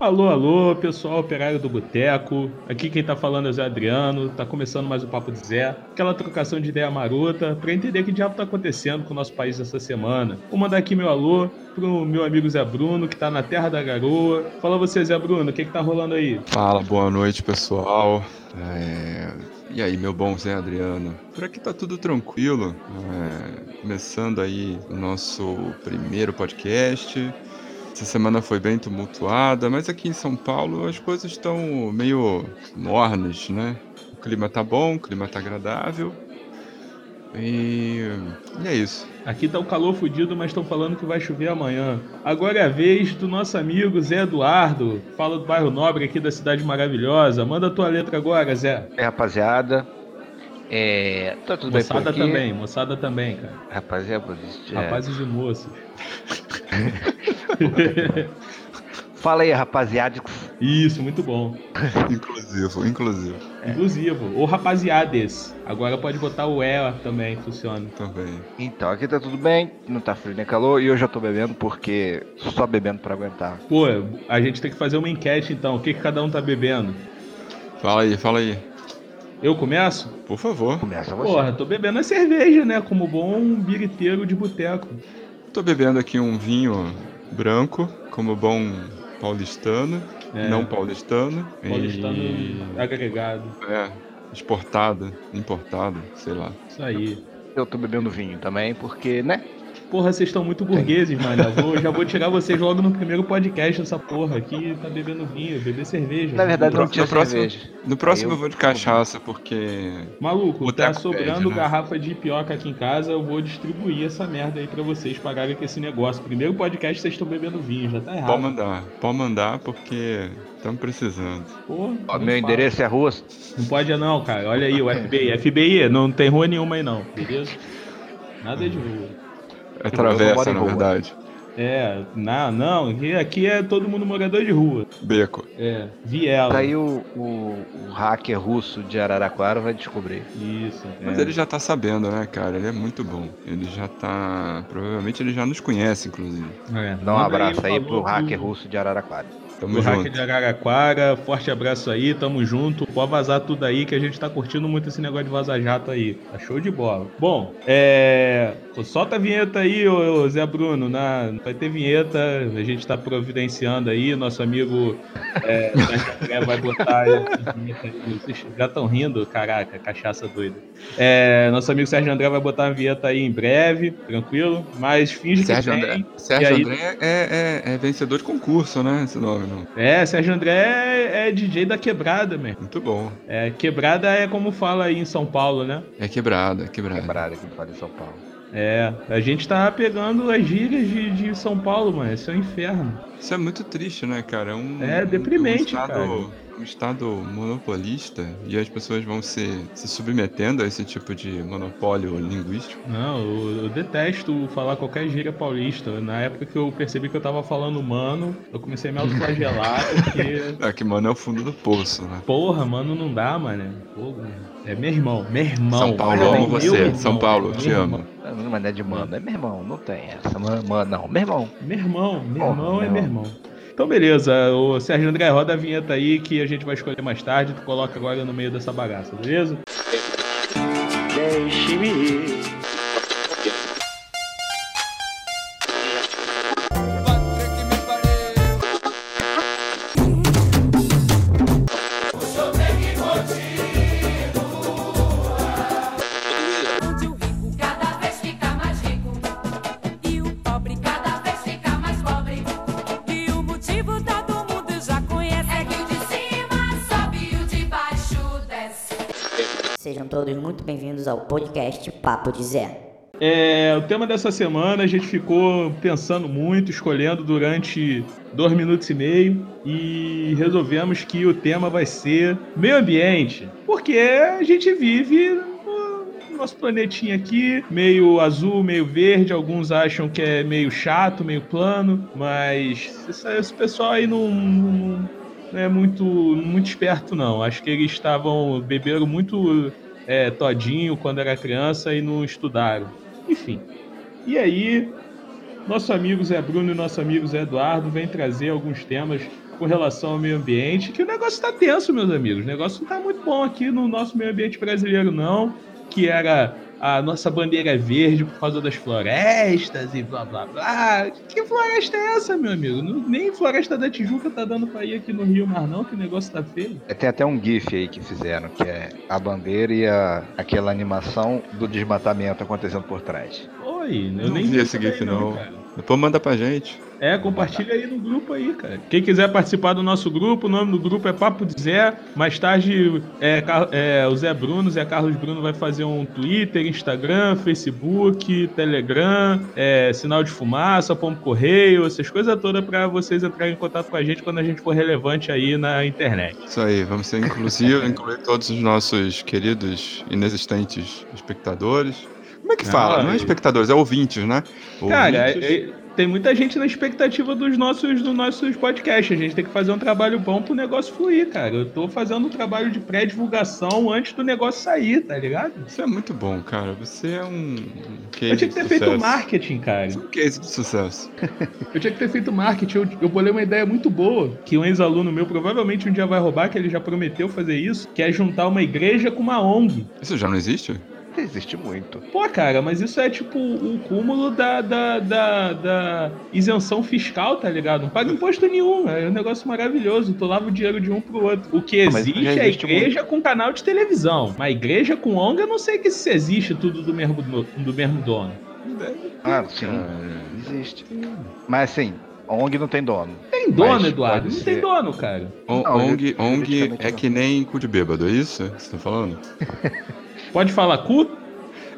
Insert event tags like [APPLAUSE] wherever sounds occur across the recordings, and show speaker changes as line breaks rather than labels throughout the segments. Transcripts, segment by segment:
Alô, alô, pessoal operário do Boteco. Aqui quem tá falando é o Zé Adriano. Tá começando mais o Papo de Zé. Aquela trocação de ideia marota pra entender que diabo tá acontecendo com o nosso país essa semana. Vou mandar aqui meu alô pro meu amigo Zé Bruno, que tá na Terra da Garoa. Fala você, Zé Bruno, o que que tá rolando aí?
Fala, boa noite, pessoal. É... E aí, meu bom Zé Adriano? Por aqui tá tudo tranquilo. É... Começando aí o nosso primeiro podcast. Essa semana foi bem tumultuada, mas aqui em São Paulo as coisas estão meio mornas, né? O clima tá bom, o clima tá agradável. E, e é isso.
Aqui tá o calor fudido, mas estão falando que vai chover amanhã. Agora é a vez do nosso amigo Zé Eduardo. Fala do bairro Nobre aqui da cidade maravilhosa. Manda a tua letra agora, Zé.
É, rapaziada. É. Tá tudo
moçada
bem por aqui?
também, moçada também, cara.
Rapaziada, é...
Rapazes e moças. [LAUGHS] [LAUGHS]
Fala aí, rapaziada.
Isso, muito bom.
Inclusivo, inclusivo.
É. Inclusivo. Ou rapaziades. Agora pode botar o E também, funciona.
Também.
Então, aqui tá tudo bem, não tá frio nem calor, e eu já tô bebendo porque só bebendo pra aguentar.
Pô, a gente tem que fazer uma enquete então. O que, que cada um tá bebendo?
Fala aí, fala aí.
Eu começo?
Por favor.
Começa você.
Porra, tô bebendo a cerveja, né? Como bom biriteiro de boteco.
Tô bebendo aqui um vinho branco, como bom paulistano,
É.
não paulistano.
Paulistano
E...
agregado.
É, exportado, importado, sei lá.
Isso aí.
Eu tô bebendo vinho também, porque, né?
Porra, vocês estão muito burgueses, mano. Eu vou- já vou tirar vocês logo no primeiro podcast essa porra aqui. Tá bebendo vinho, beber cerveja.
Na verdade,
No
não tinha
próximo-
cerveja.
No próximo eu vou de cachaça, porque.
Maluco,
O
tá sobrando
pede, né?
garrafa de pioca aqui em casa. Eu vou distribuir essa merda aí pra vocês pagarem com esse negócio. Primeiro podcast vocês estão bebendo vinho, já tá errado.
Pode mandar, pode mandar, porque estamos precisando.
Porra,
Ó, meu
fala.
endereço é rua.
Não pode não, cara. Olha aí, o FBI. FBI, não tem rua nenhuma aí não, beleza? Nada de rua.
É travessa, na
rua.
verdade.
É, não, não. aqui- Aqui é todo mundo morador de rua.
Beco.
É, viela.
Daí o, o, o hacker russo de Araraquara vai descobrir.
Isso.
Mas
é.
ele já tá sabendo, né, cara? Ele é muito bom. Ele já tá. Provavelmente ele já nos conhece, inclusive.
É.
Dá um
Manda
abraço aí
falou
pro hacker
do-
russo de Araraquara.
Tamo
Do
junto.
hacker de Araraquara, forte abraço aí, tamo junto. Pode vazar tudo aí que a gente tá curtindo muito esse negócio de vazar-jato aí. Tá show de bola. Bom, é. Solta a vinheta aí, ô, ô Zé Bruno. Na... Vai ter vinheta, a gente tá providenciando aí. Nosso amigo é, Sérgio André vai botar essa vinheta aí. Vocês já estão rindo? Caraca, cachaça doida. É, nosso amigo Sérgio André vai botar uma vinheta aí em breve, tranquilo. Mas finge
Sérgio
que tem.
André, Sérgio
aí-
André é, é- é vencedor de concurso, né? Esse nome, não.
É, Sérgio André é, é DJ da quebrada, man.
Muito bom.
É, quebrada é como fala aí em São Paulo, né?
É quebrada, é quebrada.
Quebrada que fala em São Paulo.
É, a gente tá pegando as gírias de, de São Paulo, mano. Isso é um inferno.
Isso é muito triste, né, cara? É um.
É deprimente,
um estado,
cara.
Um estado monopolista e as pessoas vão se, se submetendo a esse tipo de monopólio linguístico.
Não, eu, eu detesto falar qualquer gíria paulista. Na época que eu percebi que eu tava falando mano, eu comecei a me autoflagelar [LAUGHS] porque.
É que, mano, é o fundo do poço, né?
Porra, mano, não dá, mano. Porra, é meu irmão, meu irmão.
São Paulo, amo você.
irmão,
São Paulo, te
irmão.
amo.
Não, mas não é de mano, é meu irmão, não tem essa. Mano, mano, não, meu irmão.
Meu irmão, meu
Oh,
irmão é
meu
meu irmão. Então, beleza. O Sérgio André, roda a vinheta aí que a gente vai escolher mais tarde. Tu coloca agora no meio dessa bagaça, beleza?
Deixe-me ir.
Ao podcast Papo de Zé.
É, o tema dessa semana a gente ficou pensando muito, escolhendo durante dois minutos e meio e resolvemos que o tema vai ser meio ambiente, porque a gente vive no nosso planetinha aqui, meio azul, meio verde. Alguns acham que é meio chato, meio plano, mas esse, pessoal aí não- não é muito, muito esperto, não. Acho que eles estavam beberam muito é, todinho quando era criança e não estudaram. Enfim. E aí, nosso amigo Zé Bruno e nosso amigo Zé Eduardo vêm trazer alguns temas com relação ao meio ambiente, que o negócio tá tenso, meus amigos. O negócio não tá muito bom aqui no nosso meio ambiente brasileiro, não. Que era a nossa bandeira é verde por causa das florestas e blá blá blá. Que floresta é essa, meu amigo? Não- Nem floresta da Tijuca tá dando pra ir aqui no Rio mais não, que o negócio tá feio.
É, Tem até um GIF aí que fizeram, que é a bandeira e a, aquela animação do desmatamento acontecendo por trás.
Oi, eu
Não
nem
vi esse GIF, não. Depois manda pra gente.
É, compartilha aí no grupo aí, cara. Quem quiser participar do nosso grupo, o nome do grupo é Papo de Zé. Mais tarde, é, é, o Zé Bruno, Zé Carlos Bruno vai fazer um Twitter, Instagram, Facebook, Telegram, é, sinal de fumaça, pombo correio, essas coisas todas pra vocês entrarem em contato com a gente quando a gente for relevante aí na internet.
Isso aí, vamos ser inclusivos, incluir todos os nossos queridos inexistentes espectadores. Como é que
Ah,
fala? Não é espectadores, é ouvintes, né?
Cara,
Ouvintes.
é- é- tem muita gente na expectativa dos nossos, dos nossos podcasts. A gente tem que fazer um trabalho bom pro negócio fluir, cara. Eu tô fazendo um trabalho de pré-divulgação antes do negócio sair, tá ligado?
Isso é muito bom, cara. Você é um um
Eu tinha que ter feito marketing, cara.
Você é um case de sucesso. [LAUGHS]
Eu tinha que ter feito marketing. Eu, eu bolei uma ideia muito boa, que um ex-aluno meu provavelmente um dia vai roubar, que ele já prometeu fazer isso, que é juntar uma igreja com uma ONG.
Isso já não existe?
Existe muito.
Pô, cara, mas isso é tipo o cúmulo da, da, da, da isenção fiscal, tá ligado? Não paga imposto nenhum. É um negócio maravilhoso. Tu lava o dinheiro de um pro outro. O que
Ah, mas isso
existe é a
existe
igreja com canal de televisão. Mas igreja com ONG, eu não sei que se existe tudo do mesmo, do, mesmo dono.
Ah, sim,
Cara.
existe. Mas assim, ONG não tem dono.
Tem dono,
Mas
Eduardo. Não tem
ser.
dono, cara.
O-
Não,
ONG,
eu-
ONG é
não.
que nem cu de bêbado, é isso que você tá falando? [LAUGHS]
Pode falar cu?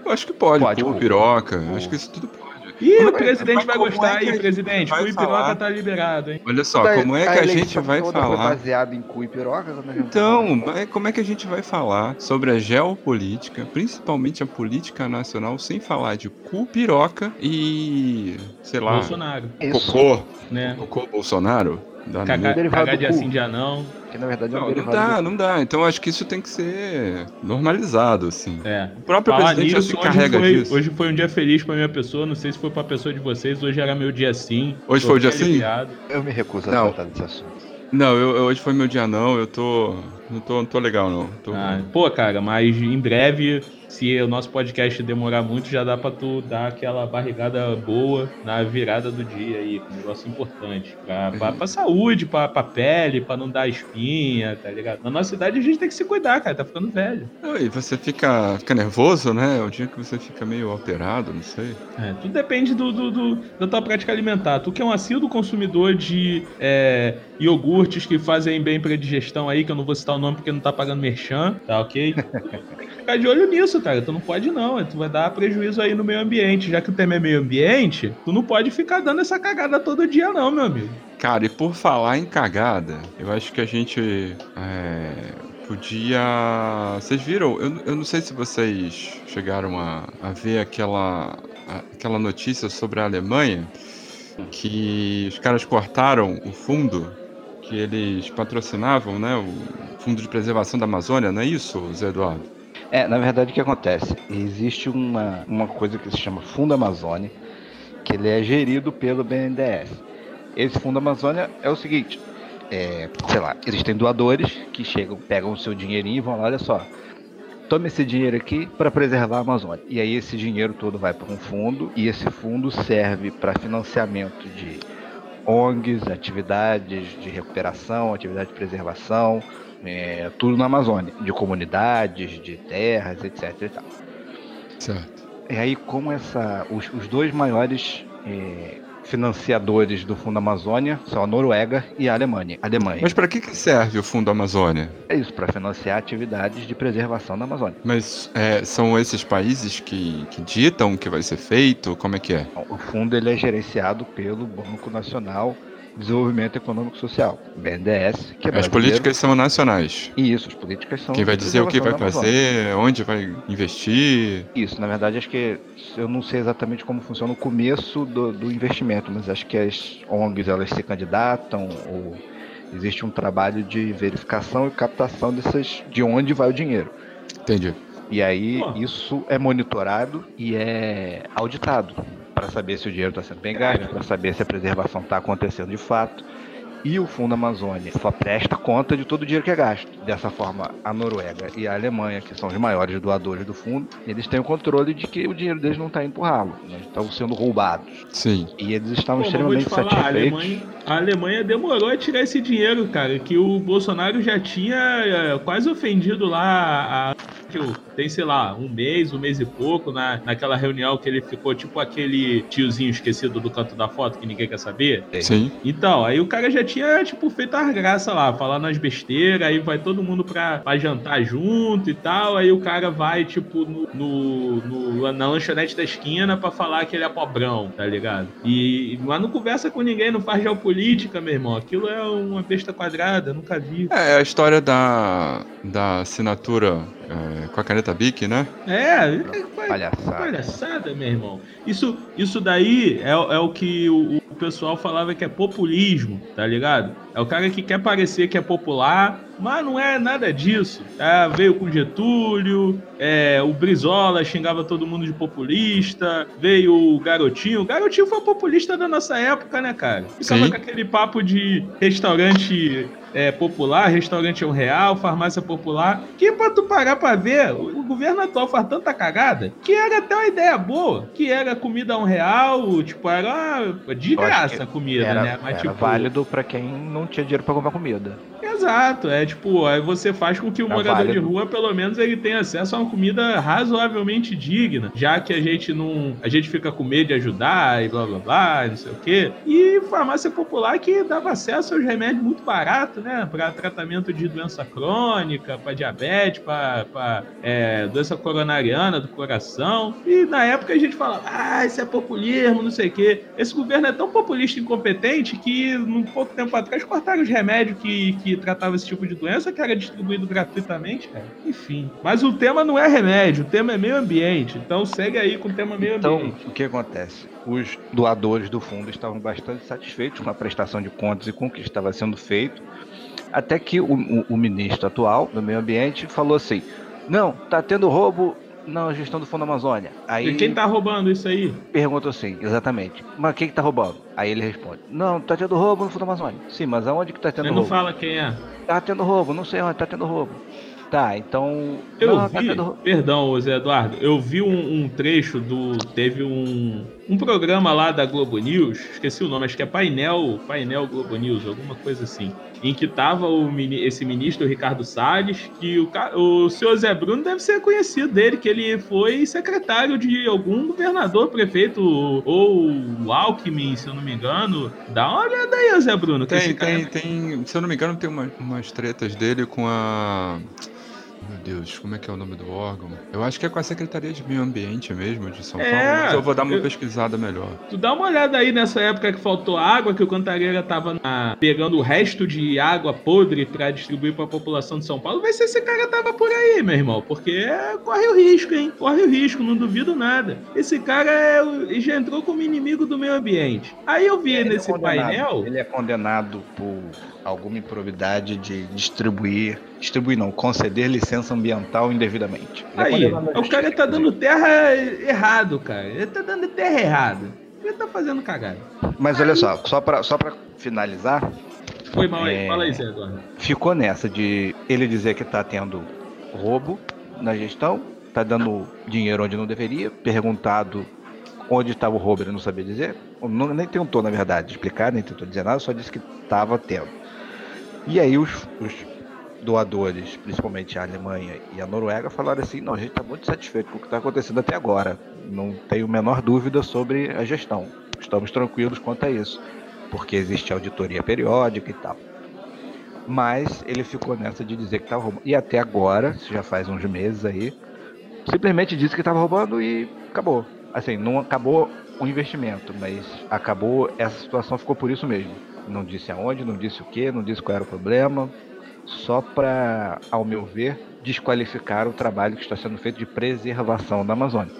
Eu acho que pode,
Pode,
cu,
cu.
piroca,
Cu.
acho que isso tudo pode.
Ih,
Como
o
é-
presidente
mas
vai gostar
é
aí, presidente. Cu e piroca tá liberado, hein?
Olha só,
Da-
como é que a gente vai falar?
baseado em cu e piroca? quando a gente
Então, como é que a gente vai falar sobre a geopolítica, principalmente a política nacional, sem falar de cu, piroca e, sei lá,
Bolsonaro,
cocô,
né?
cocô Bolsonaro?
Cagar, de
cu.
assim, dia não.
Que na verdade é um
Não, não dá,
do-
não dá. Então acho que isso tem que ser normalizado, assim.
É.
O próprio
Falar
presidente já
nisso,
se carrega
foi,
disso.
hoje foi um dia feliz pra minha pessoa. Não sei se foi pra pessoa de vocês. Hoje era meu dia sim.
Hoje foi o dia sim?
Eu me recuso a
Não.
tratar desse assunto.
Não, eu, eu- hoje foi meu dia não, eu tô. Não tô, não tô legal, não. Tô-
Ah, pô, cara, mas em breve, se o nosso podcast demorar muito, já dá pra tu dar aquela barrigada boa na virada do dia aí. Um negócio importante. Pra, pra, pra saúde, pra, pra pele, pra não dar espinha, tá ligado? Na nossa idade a gente tem que se cuidar, cara. Tá ficando velho.
E você fica, fica nervoso, né? É o dia que você fica meio alterado, não sei.
É, tudo depende do, do- do- da tua prática alimentar. Tu que é um assíduo consumidor de é, iogurtes que fazem bem pra digestão aí, que eu não vou citar o nome porque não tá pagando merchan, tá ok? [LAUGHS] Tem que ficar de olho nisso, cara. Tu não pode não. Tu vai dar prejuízo aí no meio ambiente. Já que o tema é meio ambiente, tu não pode ficar dando essa cagada todo dia não, meu amigo.
Cara, e por falar em cagada, eu acho que a gente é, podia. Vocês viram? Eu, eu não sei se vocês chegaram a, a ver aquela, a- aquela notícia sobre a Alemanha que os caras cortaram o fundo que eles patrocinavam, né? O Fundo de Preservação da Amazônia, não é isso, Zé Eduardo?
É, na verdade o que acontece? Existe uma, uma coisa que se chama Fundo Amazônia, que ele é gerido pelo BNDES. Esse Fundo Amazônia é o seguinte, é, sei lá, existem doadores que chegam, pegam o seu dinheirinho e vão lá, olha só, tome esse dinheiro aqui para preservar a Amazônia. E aí esse dinheiro todo vai para um fundo e esse fundo serve para financiamento de ONGs, atividades de recuperação, atividade de preservação, é, tudo na Amazônia, de comunidades, de terras, etc. E, tal.
Certo.
e aí, como essa, os, os dois maiores é, financiadores do Fundo Amazônia são a Noruega e a Alemanha. Alemanha.
Mas para que, que serve o Fundo Amazônia?
É isso, para financiar atividades de preservação da Amazônia.
Mas é, são esses países que, que ditam o que vai ser feito? Como é que é?
O fundo ele é gerenciado pelo Banco Nacional Desenvolvimento Econômico Social, BNDES, que é
As políticas são nacionais.
Isso, as políticas são.
Quem vai dizer o que vai fazer, onde vai investir.
Isso, na verdade, acho que eu não sei exatamente como funciona o começo do, do investimento, mas acho que as ONGs elas se candidatam ou existe um trabalho de verificação e captação dessas de onde vai o dinheiro.
Entendi.
E aí
Pô.
isso é monitorado e é auditado para saber se o dinheiro está sendo bem gasto, para saber se a preservação está acontecendo de fato. E o Fundo Amazônia só presta conta de todo o dinheiro que é gasto. Dessa forma, a Noruega e a Alemanha, que são os maiores doadores do fundo, eles têm o controle de que o dinheiro deles não está indo pro ralo, né? estão sendo roubados.
Sim.
E eles estavam
Pô, mas vou te
extremamente
falar, a
satisfeitos.
Alemanha, a Alemanha demorou a tirar esse dinheiro, cara. Que o Bolsonaro já tinha é, quase ofendido lá a. Tem, sei lá, um mês, um mês e pouco, na, naquela reunião que ele ficou tipo aquele tiozinho esquecido do canto da foto que ninguém quer saber.
Sim.
Então, aí o cara já tinha, tipo, feito as graças lá, falando as besteiras, aí vai todo mundo pra, pra jantar junto e tal, aí o cara vai, tipo, no, no- no- na lanchonete da esquina pra falar que ele é pobrão, tá ligado? E, mas não conversa com ninguém, não faz geopolítica, meu irmão. Aquilo é uma besta quadrada, nunca vi.
É a história da, da assinatura é, com a caneta Bic, né?
É, é,
Palhaçada.
Palhaçada, meu irmão. Isso, isso daí é, é o que o, o pessoal falava que é populismo, tá ligado? É o cara que quer parecer que é popular, mas não é nada disso. tá? veio com Getúlio, é, o Brizola xingava todo mundo de populista, veio o Garotinho. O Garotinho foi populista da nossa época, né, cara? Ficava
Sim.
com aquele papo de restaurante é, popular, restaurante um real, farmácia popular. Que pra tu parar pra ver, o, o governo atual faz tanta cagada que era até uma ideia boa, que era comida a um real, tipo, era de graça a comida,
Era,
né? Mas,
era
tipo,
válido pra quem não tinha dinheiro pra comprar comida.
Exato, é tipo, aí você faz com que o
Tá
morador de
válido.
rua, pelo menos, ele tenha acesso a uma comida razoavelmente digna, já que a gente não. A gente fica com medo de ajudar e blá blá blá, não sei o quê. E farmácia popular que dava acesso aos remédios muito baratos, né? Para tratamento de doença crônica, para diabetes, para doença coronariana do coração. E na época a gente falava, ah, isso é populismo, não sei o quê. Esse governo é tão populista e incompetente que, num pouco tempo atrás, cortaram os remédios que, que tratavam esse tipo de doença, que era distribuído gratuitamente, cara. Enfim. Mas o tema não é remédio, o tema é meio ambiente. Então segue aí com o tema meio
Então,
ambiente.
o que acontece? Os doadores do fundo estavam bastante satisfeitos com a prestação de contas e com o que estava sendo feito, até que o, o- o ministro atual do meio ambiente falou assim: não, tá tendo roubo na gestão do Fundo Amazônia. Aí
E quem tá roubando isso aí?
pergunta assim, exatamente, mas quem que tá roubando? Aí ele responde: não, tá tendo roubo no Fundo Amazônia. Sim, mas aonde que tá tendo
Ele não
roubo?
fala quem é.
Tá tendo roubo, não sei onde tá tendo roubo. Tá, então.
Eu
não, tá
vi,
tendo roubo.
perdão, Zé Eduardo, eu vi um, um trecho do. Teve um, um programa lá da Globo News, esqueci o nome, acho que é Painel, Painel Globo News, alguma coisa assim. Em que tava o, esse ministro Ricardo Salles, que o, o senhor Zé Bruno deve ser conhecido dele, que ele foi secretário de algum governador, prefeito, ou Alckmin, se eu não me engano. Dá uma olhada aí, Zé Bruno. que
Tem,
esse cara
tem,
é-
tem. Se eu não me engano, tem uma- umas tretas dele com a. Meu Deus, como é que é o nome do órgão? Eu acho que é com a Secretaria de Meio Ambiente mesmo, de São
É,
Paulo, mas eu vou dar uma
eu-
pesquisada melhor.
Tu dá uma olhada aí nessa época que faltou água, que o Cantareira tava na- pegando o resto de água podre pra distribuir pra população de São Paulo. Vai ser esse cara tava por aí, meu irmão. Porque é- corre o risco, hein? Corre o risco, não duvido nada. Esse cara é já entrou como inimigo do meio ambiente. Aí eu vi
Ele é
nesse
condenado-
painel.
Ele é condenado por alguma improbidade de distribuir, distribuir não, conceder licença ambiental indevidamente. Ele é
Aí,
na
o cara tá dando terra errado, cara. Ele tá dando terra errada. Ele tá fazendo cagada.
Mas olha só, só pra, só pra finalizar,
Foi mal aí.
É.
Fala aí, Zé Eduardo.
ficou nessa de ele dizer que tá tendo roubo na gestão, tá dando dinheiro onde não deveria, perguntado onde estava o roubo, ele não sabia dizer, não, nem tentou, na verdade, explicar, nem tentou dizer nada, só disse que estava tendo. E aí os, os doadores, principalmente a Alemanha e a Noruega, falaram assim, não, a gente está muito satisfeito com o que está acontecendo até agora, não tenho a menor dúvida sobre a gestão, estamos tranquilos quanto a isso, porque existe auditoria periódica e tal. Mas ele ficou nessa de dizer que estava roubando. E até agora, já faz uns meses aí, simplesmente disse que estava roubando e acabou. Assim, não acabou o investimento, mas acabou, essa situação ficou por isso mesmo. Não disse aonde, não disse o que, não disse qual era o problema, só para, ao meu ver, desqualificar o trabalho que está sendo feito de preservação da Amazônia.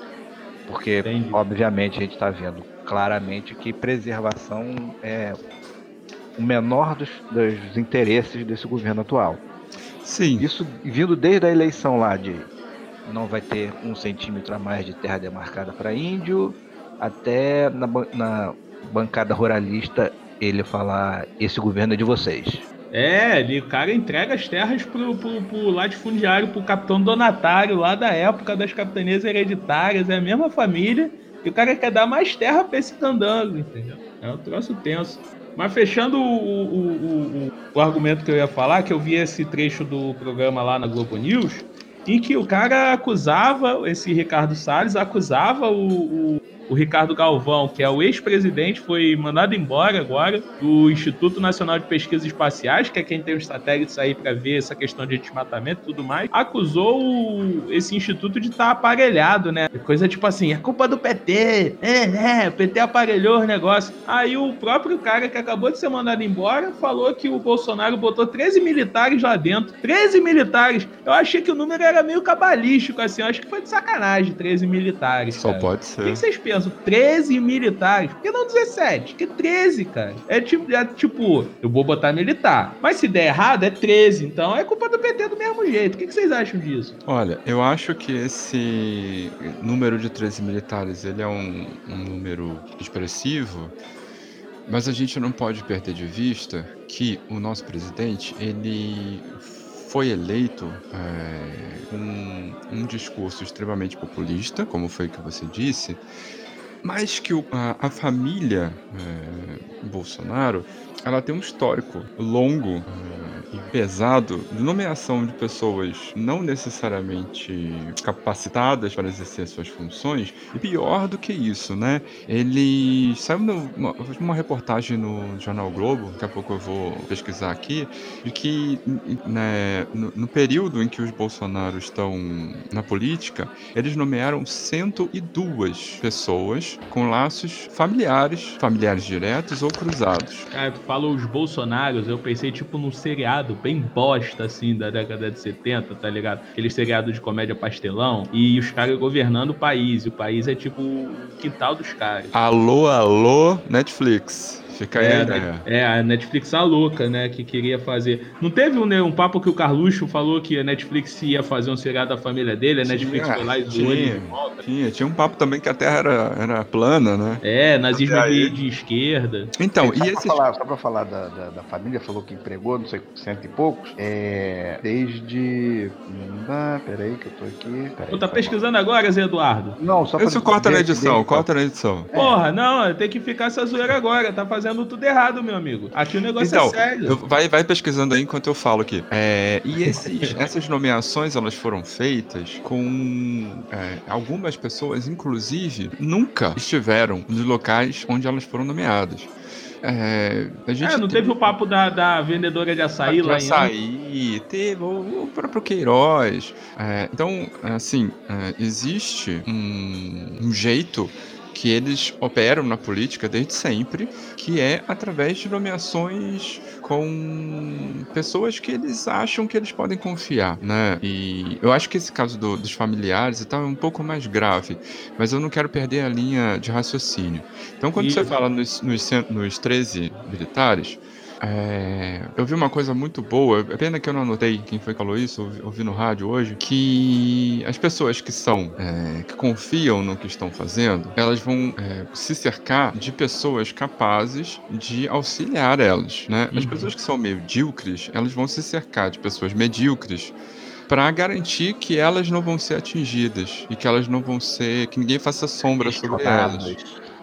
Porque,
Entendi.
obviamente, a gente está vendo claramente que preservação é o menor dos, dos interesses desse governo atual.
Sim,
Isso vindo desde a eleição lá de não vai ter um centímetro a mais de terra demarcada para índio, até na, na bancada ruralista ele falar: esse governo é de vocês.
É, ele, o cara entrega as terras pro, pro, pro latifundiário, pro capitão donatário lá da época das capitanias hereditárias, é a mesma família, e o cara quer dar mais terra pra esse candango, entendeu? É um troço tenso. Mas fechando o, o, o, o, argumento que eu ia falar, que eu vi esse trecho do programa lá na Globo News, em que o cara acusava, esse Ricardo Salles acusava o, o, o Ricardo Galvão, que é o ex-presidente, foi mandado embora agora do Instituto Nacional de Pesquisas Espaciais, que é quem tem os satélites aí para ver essa questão de desmatamento e tudo mais, acusou o, esse instituto de estar tá aparelhado, né? Coisa tipo assim, é culpa do PT, é, né? O PT aparelhou os negócios. Aí o próprio cara que acabou de ser mandado embora falou que o Bolsonaro botou 13 militares lá dentro. 13 militares! Eu achei que o número era meio cabalístico, assim, eu acho que foi de sacanagem 13 militares.
Só
cara.
pode
O
ser.
que que vocês pensam? 13 militares. Por que não 17? Que 13, cara. É tipo, é tipo, eu vou botar militar. Mas se der errado, é 13. Então é culpa do PT do mesmo jeito. O que que vocês acham disso?
Olha, eu acho que esse número de 13 militares ele é um, um número expressivo, mas a gente não pode perder de vista que o nosso presidente ele foi eleito é, com um discurso extremamente populista, como foi que você disse, mas que o- a, a família é, Bolsonaro ela tem um histórico longo é, e pesado de nomeação de pessoas não necessariamente capacitadas para exercer suas funções e pior do que isso, né? Ele saiu numa uma reportagem no Jornal Globo, daqui a pouco eu vou pesquisar aqui, de que né, no, no período em que os Bolsonaro estão na política, eles nomearam 102 pessoas com laços familiares, familiares diretos ou cruzados.
Cara, tu fala os Bolsonaros, eu pensei tipo num seriado bem bosta, assim, da década de 70, tá ligado? Aquele seriado de comédia pastelão. E os caras governando o país. E o país é tipo o quintal dos caras.
Alô, alô, Netflix. Fica aí a
É,
ideia.
é, a Netflix a louca, né? Que queria fazer. Não teve um, né, um papo que o Carluxo falou que a Netflix ia fazer um seriado da família dele, a Netflix
Tinha,
foi lá e zoou ele
tinha.
de volta.
Tinha, tinha um papo também que a Terra era, era plana, né?
É, nazismo
aí.
de, de esquerda.
Então,
só,
e
pra
esses...
falar, só pra falar da, da, da família, falou que empregou, não sei, cento e poucos. É. Desde. Ah, peraí, que eu tô aqui. Peraí,
Tu tá pesquisando agora, Zé Eduardo?
Não, só pra
Isso corta na edição, corta na edição.
Porra, não, tem que ficar essa zoeira agora. Tá fazendo tudo errado, meu amigo. Aqui o negócio
Então,
é sério.
vai, vai pesquisando aí enquanto eu falo aqui. É, e esses- [LAUGHS] essas nomeações, elas foram feitas com é, algumas pessoas, inclusive, nunca estiveram nos locais onde elas foram nomeadas. É, a gente
É, não teve o papo da, da vendedora de açaí
de
lá em
açaí, teve o, o próprio Queiroz. É, então, assim, é, existe um, um jeito que eles operam na política desde sempre, que é através de nomeações com pessoas que eles acham que eles podem confiar, né? E eu acho que esse caso do- dos familiares e tal é um pouco mais grave, mas eu não quero perder a linha de raciocínio. Então, quando
E-
você fala nos, nos, nos 13 militares, é, eu vi uma coisa muito boa, é pena que eu não anotei quem foi que falou isso, ouvi, ouvi no rádio hoje, que as pessoas que são, é, que confiam no que estão fazendo, elas vão é, se cercar de pessoas capazes de auxiliar elas, né? As
Uhum.
pessoas que são medíocres, elas vão se cercar de pessoas medíocres para garantir que elas não vão ser atingidas e que elas não vão ser, que ninguém faça sombra sobre elas.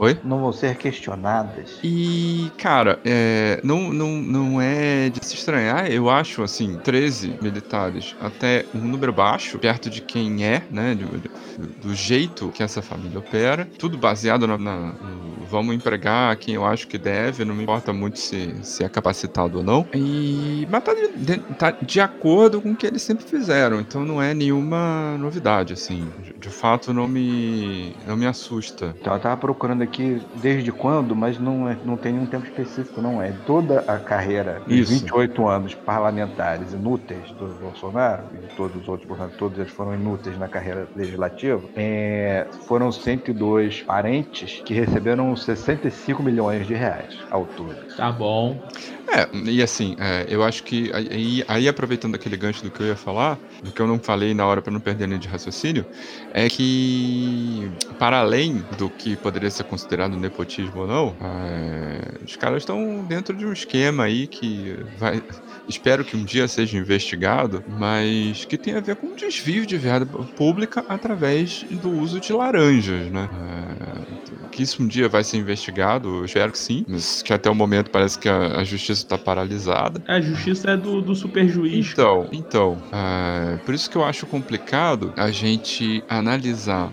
Oi?
Não vão ser questionadas.
E, cara, é, não, não, não é de se estranhar, eu acho, assim, 13 militares, até um número baixo, perto de quem é, né, do, do- do jeito que essa família opera, tudo baseado na, na- no vamos empregar quem eu acho que deve, não me importa muito se, se é capacitado ou não, e, mas tá de, de- tá de acordo com o que eles sempre fizeram, então não é nenhuma novidade, assim, de, de fato não me, não me assusta.
Então eu tava procurando aqui desde quando, mas não, é, não tem nenhum tempo específico, não. É toda a carreira
Isso.
28 anos parlamentares inúteis do Bolsonaro, e de todos os outros Bolsonaro, todos eles foram inúteis na carreira legislativa, é, foram 102 parentes que receberam 65 milhões de reais ao todo.
Tá bom.
É, e assim, é, eu acho que aí, aí aproveitando aquele gancho do que eu ia falar, do que eu não falei na hora para não perder linha de raciocínio, é que, para além do que poderia ser considerado nepotismo ou não, é, os caras estão dentro de um esquema aí que vai. Espero que um dia seja investigado, mas que tem a ver com desvio de verba pública através do uso de laranjas, né? É, que isso um dia vai ser investigado, eu espero que sim, mas que até o momento parece que a, a justiça está paralisada.
A justiça é do, do super juiz.
Então, então, é, por isso que eu acho complicado a gente analisar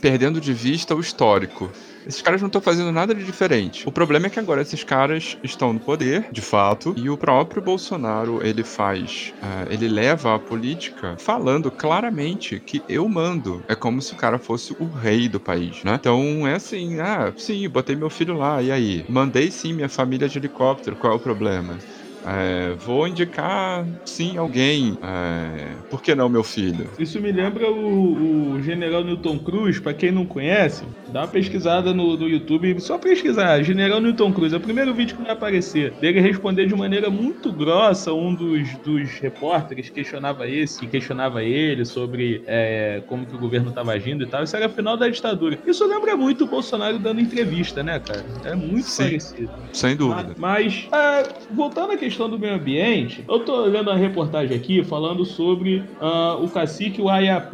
perdendo de vista o histórico. Esses caras não estão fazendo nada de diferente. O problema é que agora esses caras estão no poder, de fato, e o próprio Bolsonaro ele faz, uh, ele leva a política falando claramente que eu mando. É como se o cara fosse o rei do país, né? Então é assim, ah, sim, botei meu filho lá, e aí? Mandei sim minha família de helicóptero, qual é o problema? É, vou indicar, sim, alguém. É, por que não, meu filho?
Isso me lembra o, o General Newton Cruz, para quem não conhece, dá uma pesquisada no, no YouTube, só pesquisar, General Newton Cruz, é o primeiro vídeo que vai aparecer. Dele responder de maneira muito grossa um dos, dos repórteres questionava esse, que questionava ele sobre é, como que o governo estava agindo e tal. Isso era final da ditadura. Isso lembra muito o Bolsonaro dando entrevista, né, cara? É muito
Sim,
parecido.
Sem dúvida.
Mas, é, voltando à questão questão do meio ambiente, eu tô olhando a reportagem aqui falando sobre uh, o cacique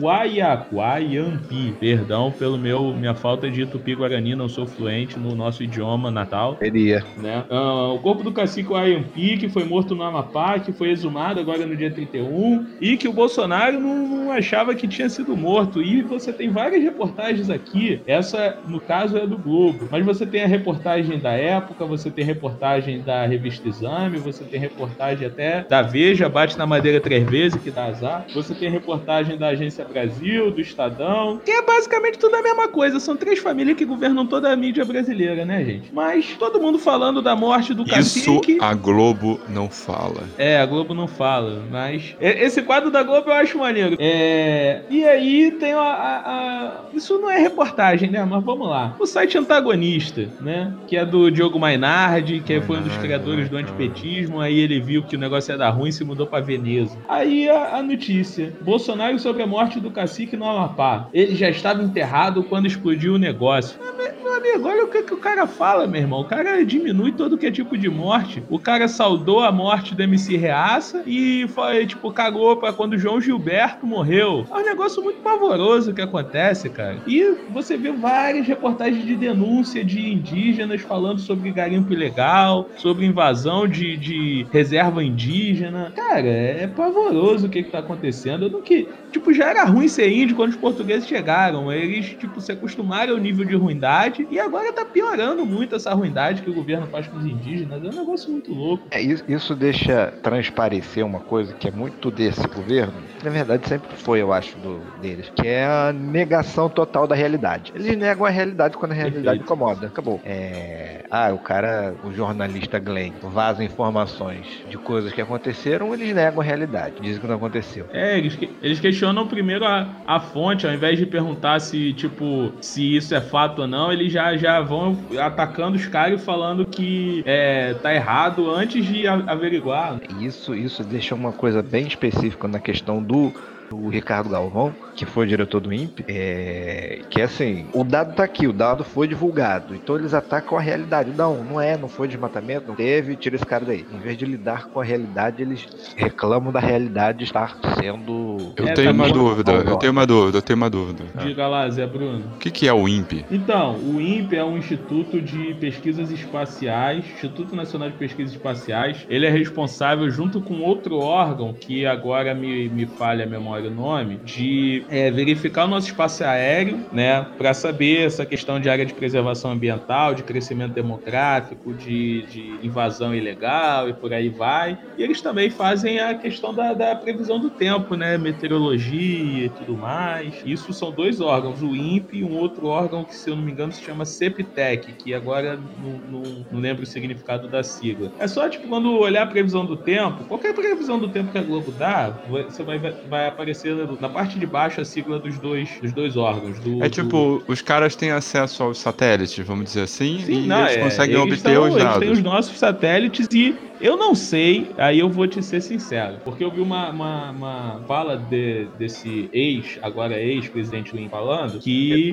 Guaiacuaiampi. Perdão pelo meu minha falta de tupi-guarani, não sou fluente no nosso idioma natal.
Seria.
Né? Uh, o corpo do cacique Guaiampi, que foi morto no Amapá, que foi exumado agora no dia 31, e que o Bolsonaro não, não achava que tinha sido morto. E você tem várias reportagens aqui, essa, no caso, é do Globo, mas você tem a reportagem da época, você tem reportagem da revista Exame, você tem reportagem até da Veja, bate na madeira três vezes, que dá azar. Você tem reportagem da Agência Brasil, do Estadão, que é basicamente tudo a mesma coisa. São três famílias que governam toda a mídia brasileira, né, gente? Mas todo mundo falando da morte do cacique.
Isso a Globo não fala.
É, a Globo não fala, mas esse quadro da Globo eu acho maneiro. É... E aí tem a, a, a, Isso não é reportagem, né? Mas vamos lá. O site Antagonista, né? Que é do Diogo Mainardi, que foi um dos criadores do antipetismo aí ele viu que o negócio ia dar ruim e se mudou para Veneza. Aí a, a, notícia: Bolsonaro sobre a morte do cacique no Amapá. Ele já estava enterrado quando explodiu o negócio. Meu amigo, olha o que, que o cara fala, meu irmão. O cara diminui todo que é tipo de morte. O cara saudou a morte do MC Reaça e foi, tipo, cagou pra quando o João Gilberto morreu. É um negócio muito pavoroso que acontece, cara. E você vê várias reportagens de denúncia de indígenas falando sobre garimpo ilegal, sobre invasão de, de reserva indígena. Cara, é pavoroso o que, que tá acontecendo. Eu não que, tipo, já era ruim ser índio quando os portugueses chegaram. Eles, tipo, se acostumaram ao nível de ruindade e agora tá piorando muito essa ruindade que o governo faz com os indígenas. É um negócio muito louco.
É, isso deixa transparecer uma coisa que é muito desse governo, na verdade sempre foi, eu acho, do, deles, que é a negação total da realidade. Eles negam a realidade quando a realidade Perfeito. incomoda. Acabou. É... Ah, o cara, o jornalista Glenn, vaza informações de coisas que aconteceram, eles negam a realidade, dizem que não aconteceu.
É, eles, eles questionam primeiro a, a fonte, ao invés de perguntar se, tipo, se isso é fato ou não, eles já, já vão atacando os caras e falando que é, tá errado antes de averiguar.
Isso, isso deixa uma coisa bem específica na questão do o Ricardo Galvão, que foi diretor do INPE, é, que é assim, o dado tá aqui, o dado foi divulgado, então eles atacam a realidade. Não, não é, não foi desmatamento, não teve, tira esse cara daí. Em vez de lidar com a realidade, eles reclamam da realidade estar sendo...
Eu é, tenho tá uma dúvida, eu tenho uma dúvida, eu tenho uma dúvida.
Diga lá, Zé Bruno.
O que, que é o INPE?
Então, o INPE é um Instituto de Pesquisas Espaciais, Instituto Nacional de Pesquisas Espaciais. Ele é responsável, junto com outro órgão, que agora me, me falha a memória o nome, de é, verificar o nosso espaço aéreo, né, para saber essa questão de área de preservação ambiental, de crescimento demográfico, de, de, invasão ilegal e por aí vai. E eles também fazem a questão da, da previsão do tempo, né, meteorologia e tudo mais. Isso são dois órgãos, o INPE e um outro órgão que, se eu não me engano, se chama CEPTEC, que agora não, não, não lembro o significado da sigla. É só, tipo, quando olhar a previsão do tempo, qualquer previsão do tempo que a Globo dá, você vai, vai aparecer aparecer na parte de baixo a sigla dos dois, dos dois órgãos. Do,
é tipo, do... os caras têm acesso aos satélites, vamos dizer assim,
Sim,
e
não,
eles
é,
conseguem
eles
obter os dados.
Eles têm os nossos satélites e Eu não sei, aí eu vou te ser sincero, porque eu vi uma, uma, uma fala de, desse ex, agora ex-presidente Lin falando, que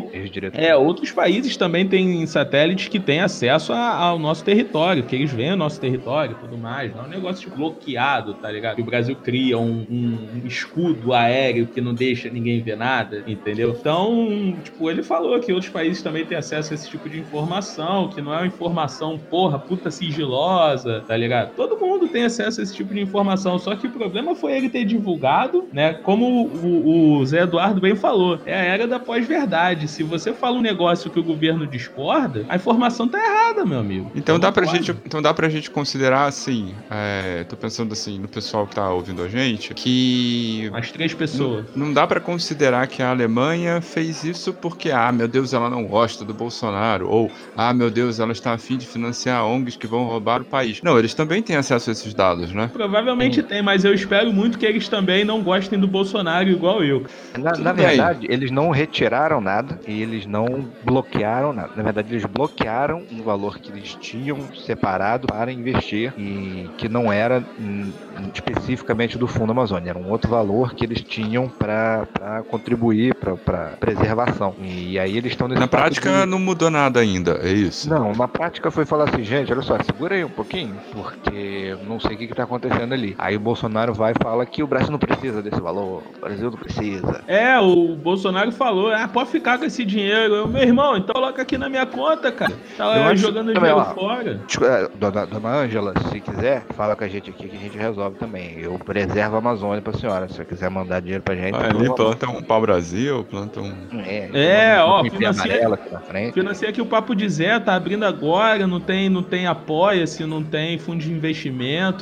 é, outros países também têm satélites que têm acesso a- ao nosso território, que eles veem o nosso território e tudo mais. Não é um negócio tipo, bloqueado, tá ligado? Que o Brasil cria um, um escudo aéreo que não deixa ninguém ver nada, entendeu? Então, tipo, ele falou que outros países também têm acesso a esse tipo de informação, que não é uma informação, porra, puta sigilosa, tá ligado? Todo mundo tem acesso a esse tipo de informação, só que o problema foi ele ter divulgado, né? Como o, o Zé Eduardo bem falou, é a era da pós-verdade. Se você fala um negócio que o governo discorda, a informação tá errada, meu amigo.
Então dá, pra gente, então dá pra gente considerar assim, é, tô pensando assim no pessoal que tá ouvindo a gente, que
As três pessoas.
não dá pra considerar que a Alemanha fez isso porque, ah, meu Deus, ela não gosta do Bolsonaro, ou, ah, meu Deus, ela está afim de financiar ONGs que vão roubar o país. Não, eles também têm acesso a esses dados, né?
Provavelmente tem, mas eu espero muito que eles também não gostem do Bolsonaro igual eu.
Na, na verdade, eles não retiraram nada e eles não bloquearam nada. Na verdade, eles bloquearam um valor que eles tinham separado para investir e que não era hum, especificamente do Fundo Amazônia, era um outro valor que eles tinham para contribuir para preservação. E aí eles estão nesse
Na prática
de-
não mudou nada ainda, é isso?
Não, na prática foi falar assim, gente, olha só, segura aí um pouquinho, porque eu não sei o que, que tá acontecendo ali. Aí o Bolsonaro vai e fala que o Brasil não precisa desse valor, o Brasil não precisa.
É, o Bolsonaro falou, ah, pode ficar com esse dinheiro. Eu, meu irmão, então coloca aqui na minha conta, cara. Tá
acho
jogando
também,
dinheiro
ó.
fora.
É, Dona, dona Ângela, se quiser, fala com a gente aqui que a gente resolve também. Eu preservo a Amazônia pra senhora. Se você quiser mandar dinheiro pra gente.
Ah, ali planta um pau-brasil, planta um...
É,
É, ó,
um
financia-
amarela aqui na frente.
Financia aqui o Papo de Zé, tá abrindo agora, não tem, não tem apoia-se, não tem fundo de investimento,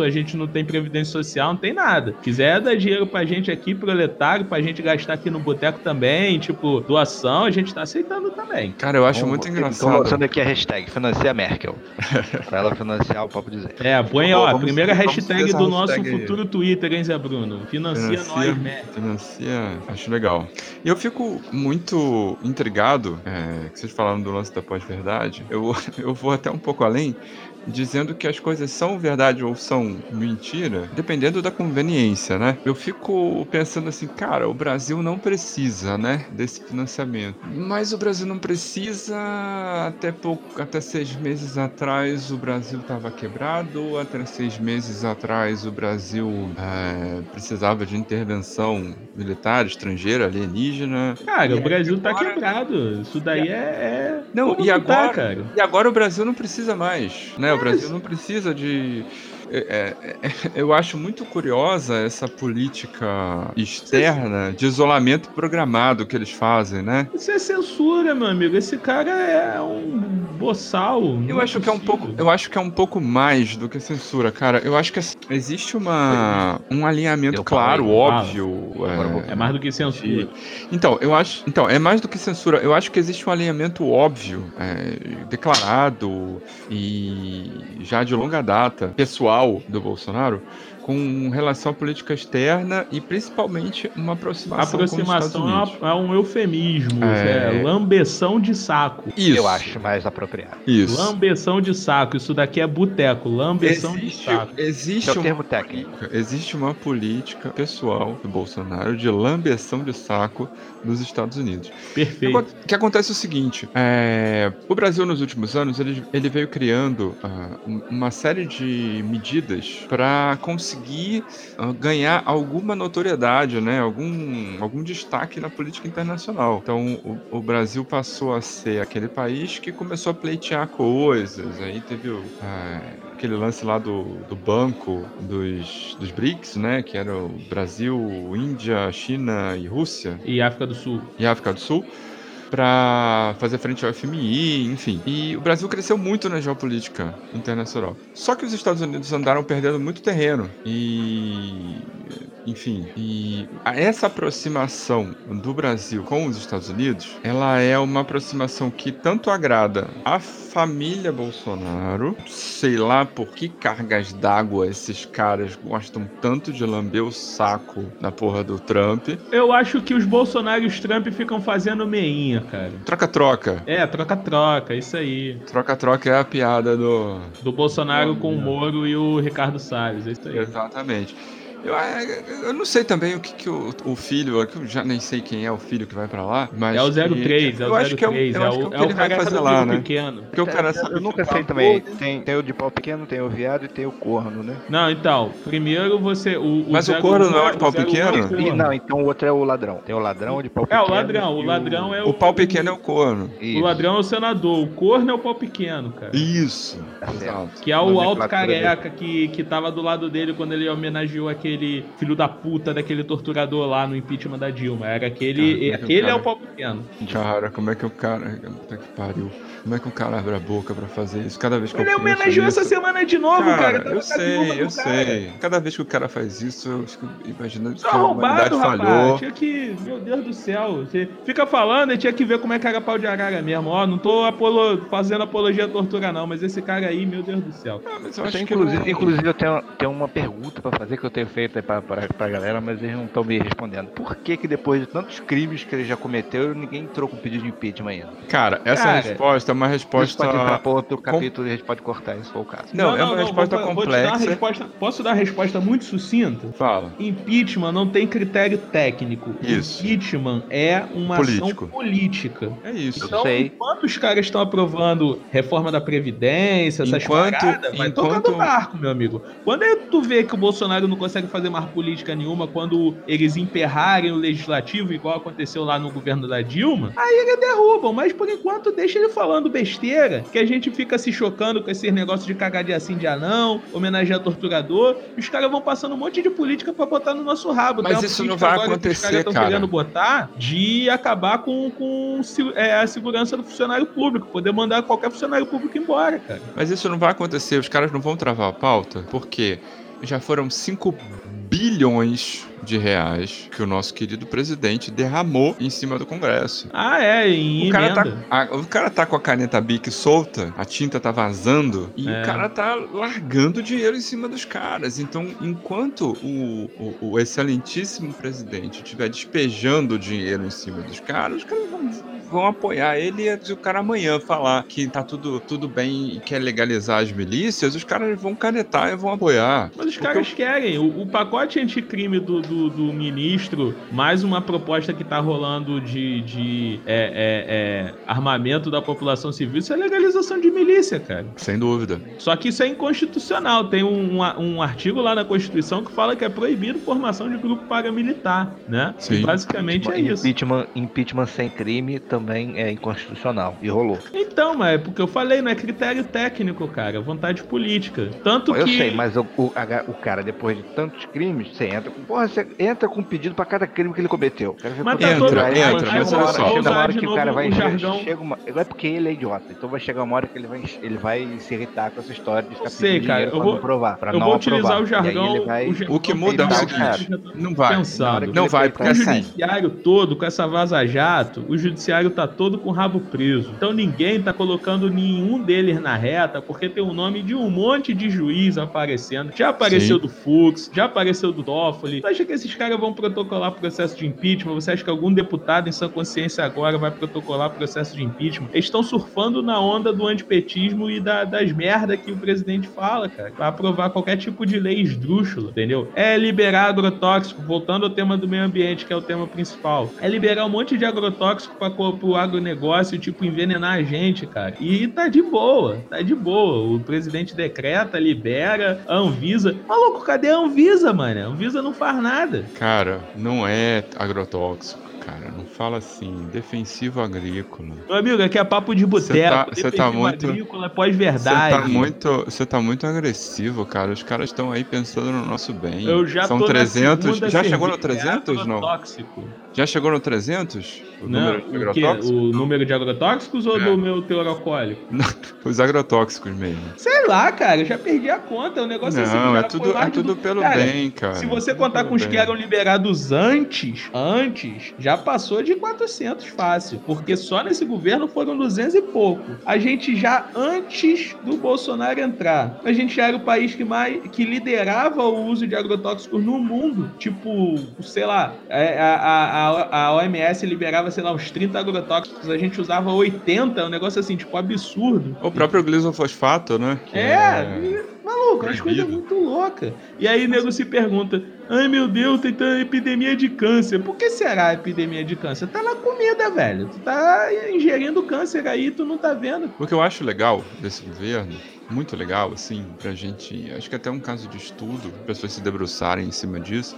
a gente não tem previdência social, não tem nada. Quiser dar dinheiro pra gente aqui, proletário, pra gente gastar aqui no boteco também, tipo, doação, a gente tá aceitando também.
Cara, eu acho
Vamos-
muito
Então
engraçado.
lançando aqui a hashtag Financia Merkel. [LAUGHS] pra ela financiar o papo dizer.
É, põe,
Pô,
ó, a
vamos-
primeira
vamos
hashtag do nosso
hashtag
futuro Twitter, hein, Zé Bruno? Financia, nós, né?
Financia, acho legal. E eu fico muito intrigado, é, que vocês falaram do lance da pós-verdade. Eu, [LAUGHS] eu vou até um pouco além, dizendo que as coisas são verdade ou são mentira, dependendo da conveniência, né? Eu fico pensando assim, cara, o Brasil não precisa, né, desse financiamento. Mas o Brasil não precisa até pouco, até seis meses atrás o Brasil estava quebrado, até seis meses atrás o Brasil é, precisava de intervenção militar, estrangeira, alienígena.
Cara, o Brasil tá
agora-
quebrado. Isso daí é. é...
Não,
como
e
que tá,
agora,
cara?
e agora o Brasil não precisa mais, né? O Brasil não precisa de. É, é, é, eu acho muito curiosa essa política externa de isolamento programado que eles fazem, né?
Isso é censura, meu amigo. Esse cara é um boçal.
Eu
não
acho que é um pouco, eu acho que é um pouco mais do que censura, cara. Eu acho que existe uma um alinhamento
Eu
claro,
falei,
óbvio.
Vou-
É mais do que censura.
Então, eu acho. Então, é mais do que censura. Eu acho que existe um alinhamento óbvio, é, declarado e já de longa data, pessoal do Bolsonaro, com relação à política externa e principalmente uma aproximação. com os
Aproximação
Estados
é,
Unidos.
uma- é um eufemismo.
É.
É. lambeção de saco.
Isso.
Eu acho mais apropriado.
Isso.
Lambeção de saco. Isso daqui é boteco. Lambeção de
Existe,
saco.
existe
é o
uma
termo técnico.
Existe uma política pessoal do Bolsonaro de lambeção de saco nos Estados Unidos.
Perfeito.
O que acontece é o seguinte: é, o Brasil nos últimos anos ele, ele veio criando um- uma série de medidas para conseguir ah, ganhar alguma notoriedade, né? Algum, algum destaque na política internacional. Então o, o Brasil passou a ser aquele país que começou a pleitear coisas. Aí teve o, ah, aquele lance lá do, do banco dos, dos BRICS, né? Que era o Brasil, Índia, China e Rússia
E África do Sul.
e África do Sul para fazer frente ao FMI, enfim. E o Brasil cresceu muito na geopolítica internacional. Só que os Estados Unidos andaram perdendo muito terreno e enfim, e essa aproximação do Brasil com os Estados Unidos, ela é uma aproximação que tanto agrada a família Bolsonaro, sei lá por que cargas d'água esses caras gostam tanto de lamber o saco da porra do Trump.
Eu acho que os Bolsonaro e os Trump ficam fazendo meinha, cara.
Troca-troca.
É, troca-troca, isso aí.
Troca-troca é a piada do.
Do Bolsonaro com o Moro e o Ricardo Salles, é isso aí.
Exatamente. Eu, é, eu não sei também o que, que o, o filho, que eu já nem sei quem é o filho que vai pra lá, mas.
É o
que-
03, é
eu
o
acho que é o,
03,
eu
é
acho que é
o,
o
é
que
o
ele vai fazer
do
lá, né?
pequeno.
Porque o cara
Eu-
sabe
eu nunca
falar
sei também. Tem, tem o de pau pequeno, tem o viado e tem o corno, né?
Não, então, primeiro você. O,
Mas o corno não é o de pau
zero-
pequeno?
zero-
E, não, então o outro é o ladrão. Tem o ladrão de pau
É,
pequeno.
o ladrão. O ladrão é o.
O pau pequeno é o corno.
O
Isso,
ladrão é o senador, o corno é o pau pequeno, cara.
Isso.
Tá.
Exato.
Que é o alto careca que, que tava do lado dele quando ele homenageou aquele filho da puta daquele torturador lá no impeachment da Dilma. Era aquele.
Cara,
aquele é
cara.
o pau pequeno.
Cara, como é que o cara. Puta que pariu. Como é que o cara abre a boca pra fazer isso? Cada vez que
Ele
eu
homenageou essa semana de novo, cara.
Cara,
Tava
eu sei, eu sei. Cada vez que o cara faz isso, eu fico imaginando que
Tá
a humanidade
roubado, rapaz.
falhou.
Tinha que. Meu Deus do céu. Você fica falando e tinha que ver como é que era pau de arara mesmo. Ó, não tô apolo- fazendo apologia à tortura, não, mas esse cara aí, meu Deus do céu.
Ah, mas eu
Eu
acho
tenho,
que
inclusive,
não-
inclusive, eu tenho, tenho uma pergunta pra fazer que eu tenho feito aí pra, pra, pra galera, mas eles não estão me respondendo. Por que que depois de tantos crimes que ele já cometeu, ninguém entrou com pedido de impeachment ainda?
Cara, essa
Cara,
resposta é uma resposta.
pode entrar pra outro capítulo e a gente pode cortar isso, se for o caso.
Não, é uma resposta
vou- vou te dar
complexa.
resposta- posso dar uma resposta muito sucinta?
Fala.
Impeachment não tem critério técnico.
Isso.
Impeachment é uma
Político.
ação política.
É isso.
Então,
sei.
enquanto os caras estão aprovando reforma da Previdência, essas
Enquanto-
paradas, vai
enquanto-
tocando barco, meu amigo. Quando é tu vê que o Bolsonaro não consegue fazer mais política nenhuma, quando eles emperrarem o legislativo, igual aconteceu lá no governo da Dilma, aí eles derrubam. Mas por enquanto deixa ele falando besteira, que a gente fica se chocando com esses negócios de cagar de assim de anão, homenagear torturador, e os caras vão passando um monte de política pra botar no nosso rabo.
Mas isso não vai
agora que os
acontecer, cara.
querendo botar de acabar com, com é, a segurança do funcionário público, poder mandar qualquer funcionário público embora, cara.
Mas isso não vai acontecer, os caras não vão travar a pauta, porque já foram 5 bilhões de reais que o nosso querido presidente derramou em cima do Congresso.
Ah, é, em
O cara, tá, a- o cara tá com a caneta Bic solta, a tinta tá vazando e
É.
o cara tá largando dinheiro em cima dos caras. Então, enquanto o, o- o excelentíssimo presidente estiver despejando dinheiro em cima dos caras, os caras vão, vão apoiar ele e se o cara amanhã falar que tá tudo, tudo bem e quer legalizar as milícias, os caras vão canetar e vão apoiar.
Mas os
Porque
caras querem. O, o pacote anticrime do, do, do ministro, mais uma proposta que tá rolando de, de é, é, é, armamento da população civil, isso é legalização de milícia, cara.
Sem dúvida.
Só que isso é inconstitucional. Tem um, um, um artigo lá na Constituição que fala que é proibido formação de grupo paramilitar, né?
Sim.
E basicamente é isso.
Impeachment, impeachment sem crime também é inconstitucional. E rolou.
Então, mas é porque eu falei, não é critério técnico, cara, é vontade política. Tanto
Eu
que.
sei, mas o, o, a- o cara, depois de tantos crimes, você entra com. Porra, você entra com um pedido pra cada crime que ele cometeu. Quero ver
Mas tá
tempo
todo-
entra,
chega
mas
uma
olha
hora-
só.
Chega uma hora que o cara vai.
o
chega-
jargão.
chega uma- é porque ele é idiota. Então vai chegar uma hora que ele vai, ele vai se irritar com essa história de ficar
sei,
pedindo
cara,
dinheiro
eu
pra
vou-
não provar. Pra
eu
não
vou utilizar
aprovar.
o jargão.
Aí ele vai.
o jargão
O que muda é o
seguinte,
Não vai. Não vai, porque
O
assim.
judiciário todo, com essa vaza-jato, o judiciário tá todo com o rabo preso. Então ninguém tá colocando nenhum deles na reta, porque tem o nome de um monte de juiz aparecendo. Já apareceu
Sim.
do Fux, já apareceu do Toffoli. Você acha que esses caras vão protocolar processo de impeachment? Você acha que algum deputado em sua consciência agora vai protocolar processo de impeachment? Eles estão surfando na onda do antipetismo e da- das merdas que o presidente fala, cara, pra aprovar qualquer tipo de lei esdrúxula, entendeu? É liberar agrotóxico, voltando ao tema do meio ambiente, que é o tema principal. É liberar um monte de agrotóxico pra, co- pro agronegócio, tipo, envenenar a gente, cara. E tá de boa, tá de boa. O presidente decreta, libera, Anvisa. Maluco, cadê a Anvisa, mano? A Anvisa não faz nada.
Cara, não é agrotóxico. Cara. Não fala assim. Defensivo agrícola.
Meu amigo, aqui é papo de
tá-
boteco.
cê tá
defensivo
muito-
agrícola,
Você
pós-verdade.
tá muito, você tá muito agressivo, cara. Os caras estão aí pensando no nosso bem.
Eu já
São
tô
300.
na segunda
Já chegou no
cerveja,
300?
é
Não. Já chegou no 300? O
Não,
número de agrotóxicos?
O número de agrotóxicos ou
É.
do meu teor alcoólico? [LAUGHS]
Os agrotóxicos mesmo.
Sei lá, cara, eu já perdi a conta. O negócio é assim,
Não, é
já
tudo, é tudo
do-
pelo
Cara,
bem, cara.
Se você
Tudo
contar com os
bem.
que eram liberados antes, antes, já passou de 400 fácil. Porque só nesse governo foram 200 e pouco. A gente já antes do Bolsonaro entrar, a gente já era o país que mais que liderava o uso de agrotóxicos no mundo. Tipo, sei lá, é, a, a, a, OMS liberava, sei lá, uns 30 agrotóxicos, a gente usava 80, um negócio assim, tipo, absurdo.
O próprio glisofosfato, né? que
É, e- maluco, as coisas muito loucas. E aí o nego se pergunta: ai meu Deus, tem tanta epidemia de câncer. Por que será a epidemia de câncer? Tá na comida, velho. Tu tá ingerindo câncer aí, tu não tá vendo.
O que eu acho legal desse governo, muito legal, assim, pra gente. Acho que até um caso de estudo, pessoas se debruçarem em cima disso.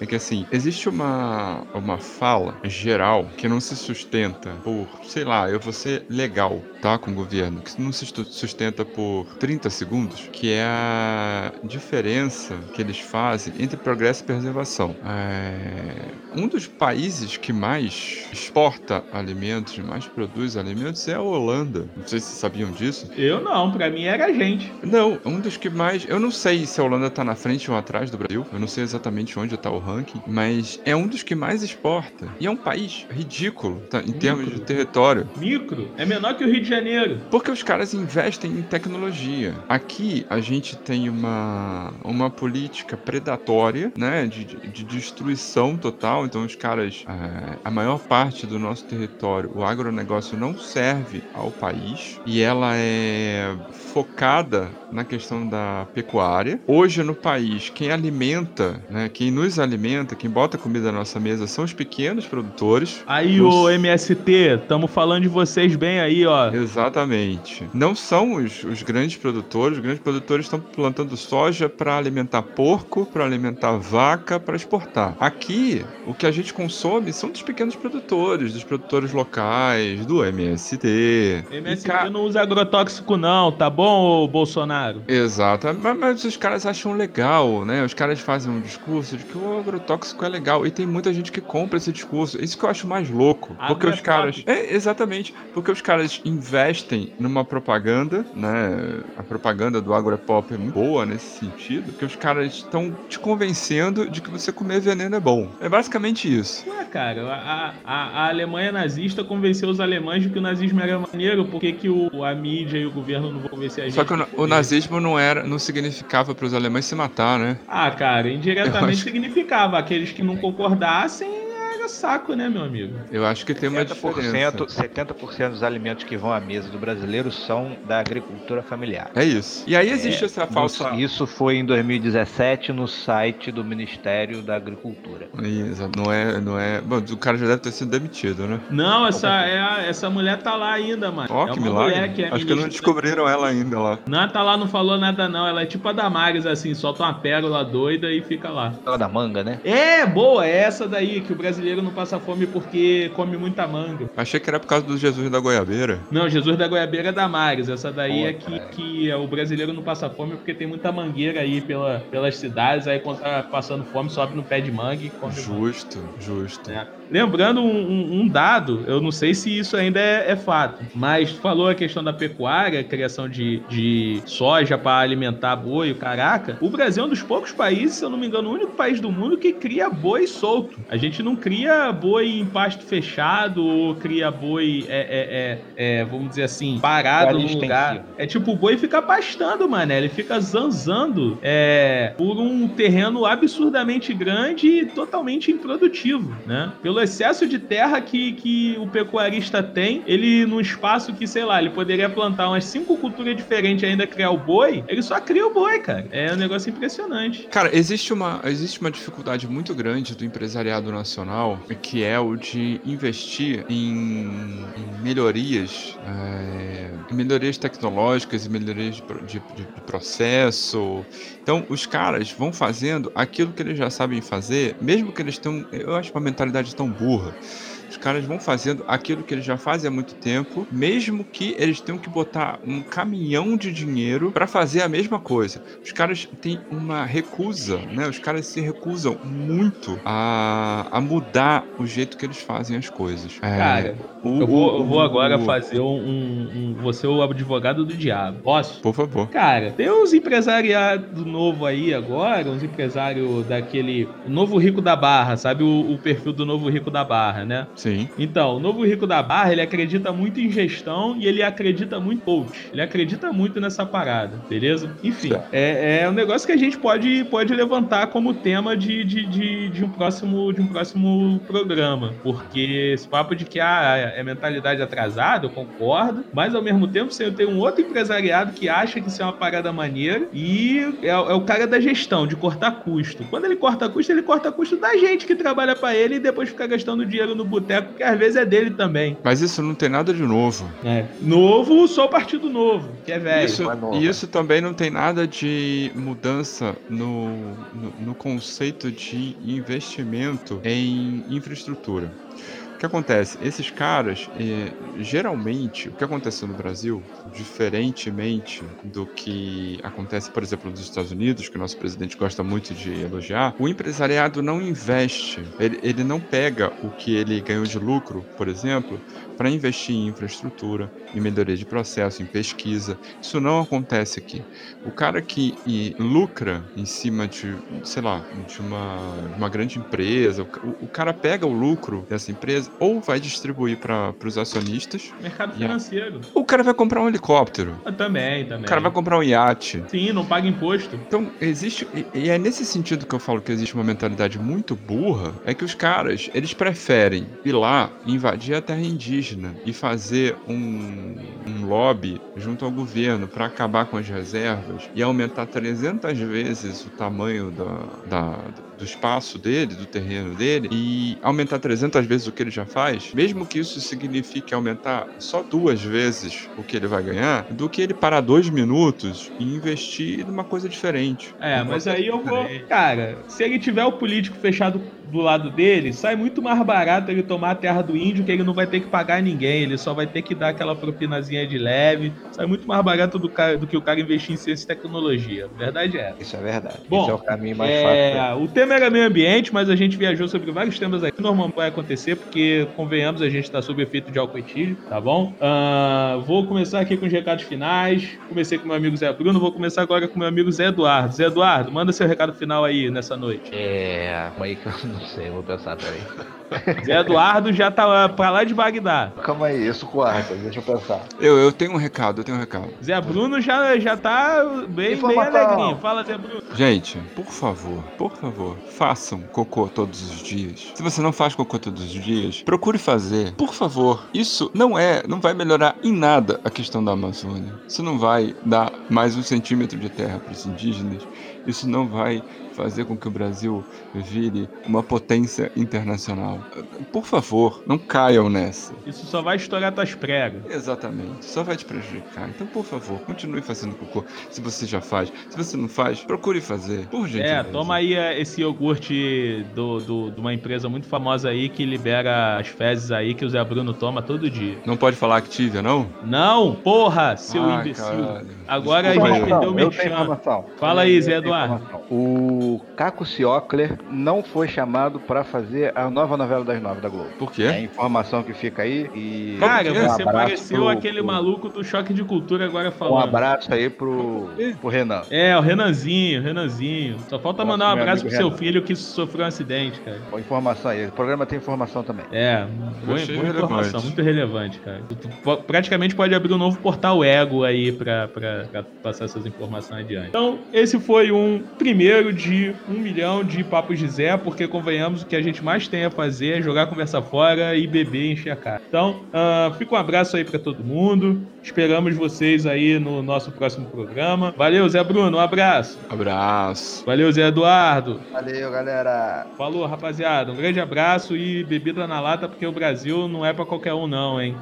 É que assim, existe uma, uma fala geral que não se sustenta por, sei lá, eu vou ser legal, tá? Com o governo, que não se sustenta por 30 segundos, que é a diferença que eles fazem entre progresso e preservação. É, Um dos países que mais exporta alimentos, mais produz alimentos é a Holanda. Não sei se vocês sabiam disso.
Eu não, pra mim era a gente.
Não, um dos que mais. Eu não sei se a Holanda tá na frente ou atrás do Brasil. Eu não sei exatamente onde tá o ranking. Mas é um dos que mais exporta. E é um país ridículo tá, em termos de território.
Micro é menor que o Rio de Janeiro.
Porque os caras investem em tecnologia. Aqui a gente tem uma, uma política predatória, né? De, de- de destruição total. Então os caras. é, a maior parte do nosso território, o agronegócio não serve ao país. E ela é focada na questão da pecuária. Hoje no país, quem alimenta, né? Quem nos alimenta, quem bota comida na nossa mesa são os pequenos produtores.
Aí,
Os-
ô MST, tamo falando de vocês bem aí, ó.
Exatamente. Não são os, os grandes produtores. Os grandes produtores estão plantando soja para alimentar porco, para alimentar vaca, para exportar. Aqui, o que a gente consome são dos pequenos produtores, dos produtores locais, do MST.
MST
ca-
não usa agrotóxico não, tá bom, Bolsonaro?
Exato, mas, mas os caras acham legal, né? Os caras fazem um discurso de que o agrotóxico é legal e tem muita gente que compra esse discurso. Isso que eu acho mais louco, porque
Agro
os
é
caras, é exatamente, porque os caras investem numa propaganda, né? A propaganda do agro é pop é muito boa nesse sentido, que os caras estão te convencendo de que você comer veneno é bom. É basicamente isso.
Ué, cara, a, a, a Alemanha nazista convenceu os alemães de que o nazismo era maneiro, por que, que o, a mídia e o governo não vão convencer a gente?
Só que o, o nazismo não era, não significava para os alemães se matar, né?
Ah, cara, indiretamente
acho-
Aqueles que não concordassem era saco, né, meu amigo?
Eu acho que tem uma
70%,
diferença.
70% dos alimentos que vão à mesa do brasileiro são da agricultura familiar.
É isso. E aí existe
É,
essa falsa.
Isso foi em 2017 no site do Ministério da Agricultura.
Isso, não é, não é. Bom, o cara já deve ter sido demitido, né?
Não, essa, é a- essa mulher tá lá ainda, mano.
Ó,
é
que
uma
milagre.
mulher que é
Acho que não descobriram ela ainda lá.
Não, tá lá, não falou nada não. Ela é tipo a Damares, assim, solta uma pérola doida e fica lá.
Ela da manga, né?
É, boa, é essa daí, que o brasileiro não passa fome porque come muita manga.
Achei que era por causa do Jesus da Goiabeira.
Não, Jesus da Goiabeira é Damares. Essa daí
Pô,
é que,
cara.
que é, o brasileiro não passa fome porque tem muita mangueira aí pela, pelas cidades. Aí quando tá passando fome, sobe no pé de manga e come manga.
Justo, justo.
É. Lembrando um, um- um dado, eu não sei se isso ainda é, é fato, mas falou a questão da pecuária, criação de, de soja para alimentar boi, o caraca. O Brasil é um dos poucos países, se eu não me engano, o único país do mundo que cria boi solto. A gente não cria boi em pasto fechado ou cria boi, é, é, é, é, vamos dizer assim, parado no lugar. É tipo, o boi fica pastando, mano. Ele fica zanzando é, por um terreno absurdamente grande e totalmente improdutivo, né? Pelo excesso de terra que, que o pecuarista tem, ele num espaço que, sei lá, ele poderia plantar umas cinco culturas diferentes e ainda criar o boi, ele só cria o boi, cara. É um negócio impressionante.
Cara, existe uma, existe uma dificuldade muito grande do empresariado nacional, que é o de investir em, em melhorias, é, melhorias tecnológicas e melhorias de, de- de- processo. Então, os caras vão fazendo aquilo que eles já sabem fazer, mesmo que eles tenham, eu acho uma mentalidade tão burra. Os caras vão fazendo aquilo que eles já fazem há muito tempo, mesmo que eles tenham que botar um caminhão de dinheiro para fazer a mesma coisa. Os caras têm uma recusa, né? Os caras se recusam muito a, a mudar o jeito que eles fazem as coisas. É,
Cara,
o-
eu vou, eu vou agora
o-
fazer um, um, um. Você o advogado do diabo. Posso?
Por favor.
Cara, tem uns empresariado novo aí agora, uns empresários daquele. o Novo Rico da Barra, sabe o, o perfil do Novo Rico da Barra, né?
Sim.
Então, o Novo Rico da Barra, ele acredita muito em gestão e ele acredita muito em coach. Ele acredita muito nessa parada, beleza? Enfim, é, é um negócio que a gente pode, pode levantar como tema de, de, de, de um próximo, de um próximo programa. Porque esse papo de que ah, é mentalidade atrasada, eu concordo, mas ao mesmo tempo você tem um outro empresariado que acha que isso é uma parada maneira e é, é o cara da gestão, de cortar custo. Quando ele corta custo, ele corta custo da gente que trabalha pra ele e depois fica gastando dinheiro no boteco, que às vezes é dele também.
Mas isso não tem nada de novo.
É. Novo, só partido novo, que é velho.
Isso, e isso também não tem nada de mudança no, no, no conceito de investimento em infraestrutura. O que acontece? Esses caras, eh, geralmente, o que aconteceu no Brasil, diferentemente do que acontece, por exemplo, nos Estados Unidos, que o nosso presidente gosta muito de elogiar, o empresariado não investe, ele, ele não pega o que ele ganhou de lucro, por exemplo, para investir em infraestrutura, em melhoria de processo, em pesquisa. Isso não acontece aqui. O cara que lucra em cima de, sei lá, de uma, uma grande empresa, o, o- cara pega o lucro dessa empresa ou vai distribuir para os acionistas,
Mercado financeiro.
ou o cara vai comprar um helicóptero,
Ah, também, também.
o cara vai comprar um iate.
Sim, não paga imposto.
Então, existe. e- E é nesse sentido que eu falo que existe uma mentalidade muito burra. É que os caras, eles preferem ir lá, invadir a terra indígena e fazer um, um lobby junto ao governo para acabar com as reservas e aumentar 300 vezes o tamanho da, da- do espaço dele, do terreno dele, e aumentar 300 vezes o que ele já faz, mesmo que isso signifique aumentar só duas vezes o que ele vai ganhar, do que ele parar dois minutos e investir numa coisa diferente.
É, mas aí eu vou. Cara, se ele tiver o político fechado do lado dele, sai muito mais barato ele tomar a terra do índio, que ele não vai ter que pagar ninguém, ele só vai ter que dar aquela propinazinha de leve. Sai muito mais barato do, cara, do que o cara investir em ciência e tecnologia. Verdade é. essa.
Isso é verdade.
Bom,
Esse é o caminho mais
É,
fácil.
o tema era meio ambiente, mas a gente viajou sobre vários temas aqui. Normalmente vai acontecer, porque, convenhamos, a gente tá sob efeito de álcool etílico, tá bom? Ah, vou começar aqui com os recados finais. Comecei com meu amigo Zé Bruno, vou começar agora com meu amigo Zé Eduardo. Zé Eduardo, manda seu recado final aí nessa noite.
É, calma aí que eu [LAUGHS] não sei, vou pensar, peraí. [LAUGHS]
Zé Eduardo já tá pra lá de Bagdá.
Calma aí, isso quarta, deixa eu pensar.
Eu, eu tenho um recado, eu tenho um recado.
Zé Bruno já, já tá bem, bem alegrinho. Fala, Zé Bruno.
Gente, por favor, por favor, façam cocô todos os dias. Se você não faz cocô todos os dias, procure fazer. Por favor, isso não é, não vai melhorar em nada a questão da Amazônia. Isso não vai dar mais um centímetro de terra para os indígenas. Isso não vai fazer com que o Brasil vire uma potência internacional. Por favor, não caiam nessa.
Isso só vai estourar tuas pregas.
Exatamente, só vai te prejudicar. Então, por favor, continue fazendo cocô. Se você já faz, se você não faz, procure fazer. Por gentileza.
É, toma aí é, esse iogurte do, do- de uma empresa muito famosa aí que libera as fezes aí que o Zé Bruno toma todo dia.
Não pode falar Activia, não?
Não, porra, seu
Ah,
imbecil.
caralho.
Agora
Desculpa
a gente perdeu o merchan. Fala aí, Zé Eduardo.
informação. O Caco Ciocler não foi chamado pra fazer a nova novela das nove da Globo.
Por
É
quê?
a informação que fica aí e
Cara,
Um
você
abraço
pareceu
pro-
aquele
pro-
maluco do choque de cultura agora
um
falando.
abraço aí pro, pro Renan.
É, o Renanzinho, Renanzinho. Só falta
Nosso
mandar um abraço pro seu
Renan.
filho que sofreu um acidente, cara.
Boa informação aí. O programa tem informação também.
É, boa, boa informação, muito relevante, cara. Tu, praticamente pode abrir um novo portal Ego aí pra, pra, pra passar essas informações adiante. Então, esse foi um primeiro de um milhão de papos de Zé, porque convenhamos, o que a gente mais tem a fazer é jogar conversa fora e beber e encher a cara. Então, ah, fica um abraço aí pra todo mundo. Esperamos vocês aí no nosso próximo programa. Valeu, Zé Bruno, um abraço.
Abraço.
Valeu, Zé Eduardo.
Valeu, galera.
Falou, rapaziada. Um grande abraço e bebida na lata, porque o Brasil não é pra qualquer um, não, hein?